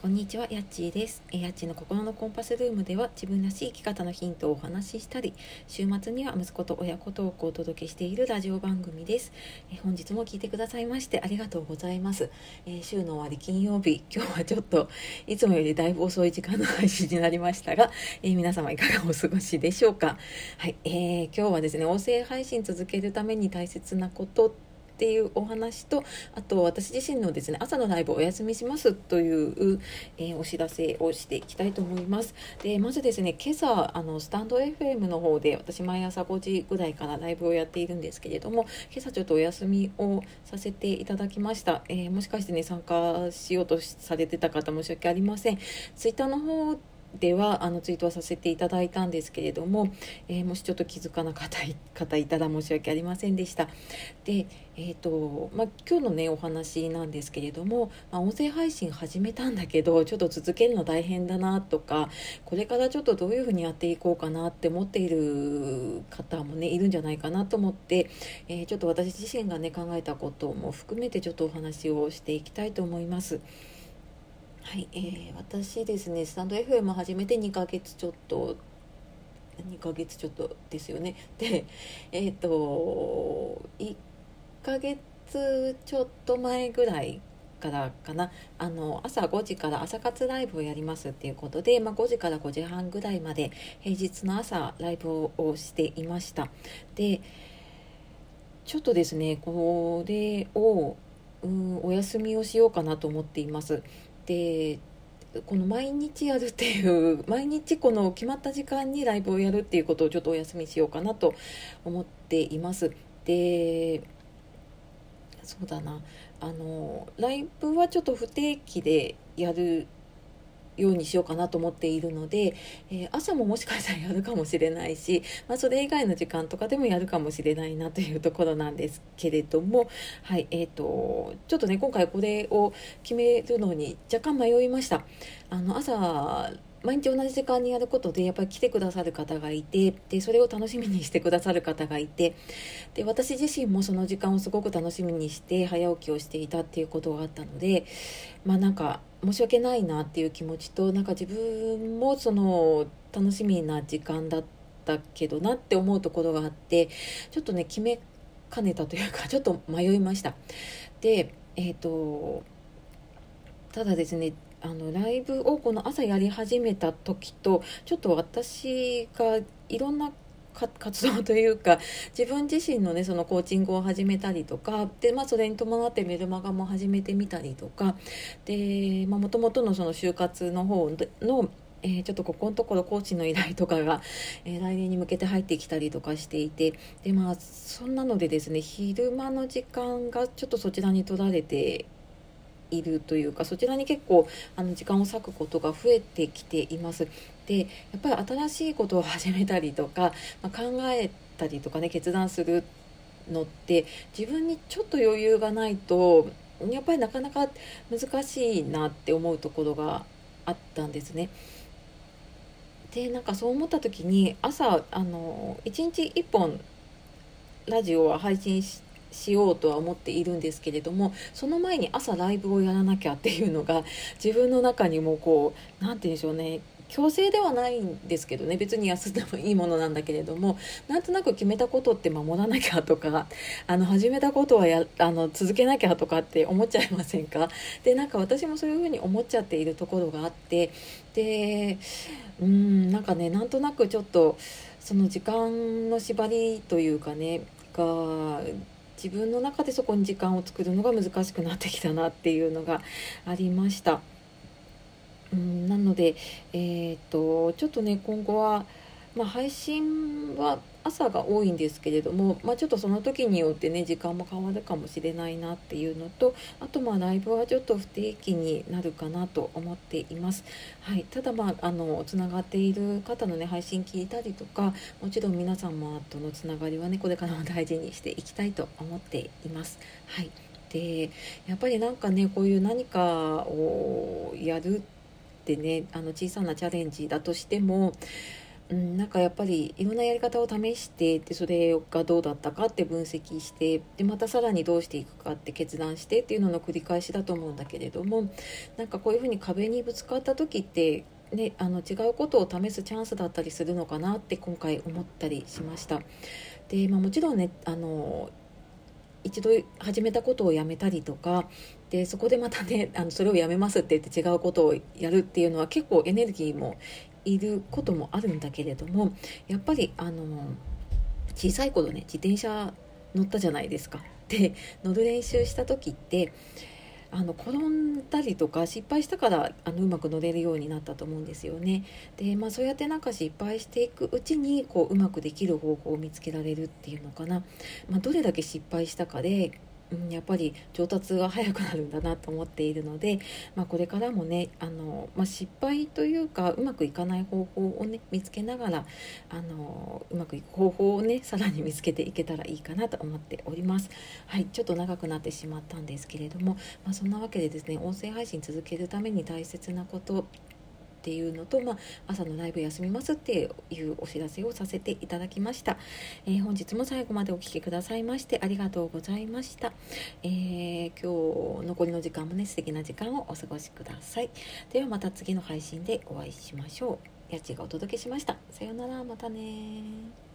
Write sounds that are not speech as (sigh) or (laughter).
こんにちは、やっちーです。えやっちーの心のコンパスルームでは自分らしい生き方のヒントをお話ししたり、週末には息子と親子トークをお届けしているラジオ番組です。え本日も聞いてくださいましてありがとうございます、え週の終わり金曜日、今日はちょっといつもよりだいぶ遅い時間の配信になりましたが、え皆様いかがお過ごしでしょうか。はい、えー、今日はですね、音声配信続けるために大切なことっていうお話とあと私自身のですね朝のライブお休みしますという、えー、お知らせをしていきたいと思います。でまずですね今朝あのスタンド FM の方で私毎朝5時ぐらいからライブをやっているんですけれども今朝ちょっとお休みをさせていただきました、えー、もしかしてね参加しようとされてた方申し訳ありません。ツイッターの方ではあのツイートはさせていただいたんですけれども、えー、もしちょっと気づかなかった方いたら申し訳ありませんでした。で、えーとまあ、今日のねお話なんですけれども、まあ、音声配信始めたんだけどちょっと続けるの大変だなとかこれからちょっとどういうふうにやっていこうかなって思っている方もねいるんじゃないかなと思って、えー、ちょっと私自身がね考えたことも含めてちょっとお話をしていきたいと思います。はい、えー、私ですねスタンド FM 始めて2ヶ月ちょっと2ヶ月ちょっとですよね。でえっ、ー、と1ヶ月ちょっと前ぐらいからかな。あの朝5時から朝活ライブをやりますっていうことで、まあ、5時から5時半ぐらいまで平日の朝ライブをしていました。でちょっとですねこれをうんお休みをしようかなと思っています。でこの毎日やるっていう (laughs) 毎日この決まった時間にライブをやるっていうことをちょっとお休みしようかなと思っています。でそうだな。あのライブはちょっと不定期でやるようにしようかなと思っているので、えー、朝ももしかしたらやるかもしれないし、まあ、それ以外の時間とかでもやるかもしれないなというところなんですけれども、はいえーと、ちょっとね今回これを決めるのに若干迷いました。あの朝毎日同じ時間にやることでやっぱり来てくださる方がいてでそれを楽しみにしてくださる方がいてで私自身もその時間をすごく楽しみにして早起きをしていたっていうことがあったのでまあなんか申し訳ないなっていう気持ちとなんか自分もその楽しみな時間だったけどなって思うところがあってちょっとね決めかねたというか (laughs) ちょっと迷いました。でえっ、ー、とただですねあのライブをこの朝やり始めた時とちょっと私がいろんな (laughs) 活動というか自分自身のねそのコーチングを始めたりとかで、まあ、それに伴ってメルマガも始めてみたりとかでもともとのその就活の方のえー、ちょっとここのところコーチの依頼とかが、えー、来年に向けて入ってきたりとかしていてでまあそんなのでですね昼間の時間がちょっとそちらに取られているというかそちらに結構あの時間を割くことが増えてきています。でやっぱり新しいことを始めたりとか、まあ、考えたりとかね決断するのって自分にちょっと余裕がないとやっぱりなかなか難しいなって思うところがあったんですね。でなんかそう思った時に朝あの1日1本ラジオは配信ししようとは思っているんですけれどもその前に朝ライブをやらなきゃっていうのが自分の中にもこう何て言うんでしょうね強制ではないんですけどね別に休んでもいいものなんだけれどもなんとなく決めたことって守らなきゃとかあの始めたことはやあの続けなきゃとかって思っちゃいませんか？でなんか私もそういうふうに思っちゃっているところがあってでうんなんかねなんとなくちょっとその時間の縛りというかねが自分の中でそこに時間を作るのが難しくなってきたなっていうのがありました。うんなので、えーと、とちょっとね今後は、まあ、配信は朝が多いんですけれども、まあ、ちょっとその時によってね時間も変わるかもしれないなっていうのとあとまあライブはちょっと不定期になるかなと思っています、はい、ただまああのつながっている方のね配信聞いたりとかもちろん皆様とのつながりはねこれからも大事にしていきたいと思っています。はいでやっぱりなんかねこういう何かをやるってねあの小さなチャレンジだとしてもうん、なんかやっぱりいろんなやり方を試してでそれがどうだったかって分析してでまたさらにどうしていくかって決断してっていうのの繰り返しだと思うんだけれどもなんかこういうふうに壁にぶつかった時ってね、あの違うことを試すチャンスだったりするのかなって今回思ったりしました。で、まあ、もちろんねあの一度始めたことをやめたりとかでそこでまたね (laughs) あのそれをやめますって言って違うことをやるっていうのは結構エネルギーもいることもあるんだけれどもやっぱりあの小さい頃ね自転車乗ったじゃないですか。で乗る練習した時ってあの転んだりとか失敗したからあのうまく乗れるようになったと思うんですよね。で、まあ、そうやってなんか失敗していくうちにこううまくできる方法を見つけられるっていうのかな、まあ、どれだけ失敗したかでうん、やっぱり上達が早くなるんだなと思っているので、まあ、これからもねあの、まあ、失敗というかうまくいかない方法をね見つけながらあのうまくいく方法をねさらに見つけていけたらいいかなと思っております。はいちょっと長くなってしまったんですけれども、まあ、そんなわけでですね音声配信続けるために大切なことっていうのと、まあ、朝のライブ休みますっていうお知らせをさせていただきました、えー、本日も最後までお聴きくださいましてありがとうございました、えー、今日残りの時間もね素敵な時間をお過ごしください。ではまた次の配信でお会いしましょう。家賃がお届けしました。さようなら。またね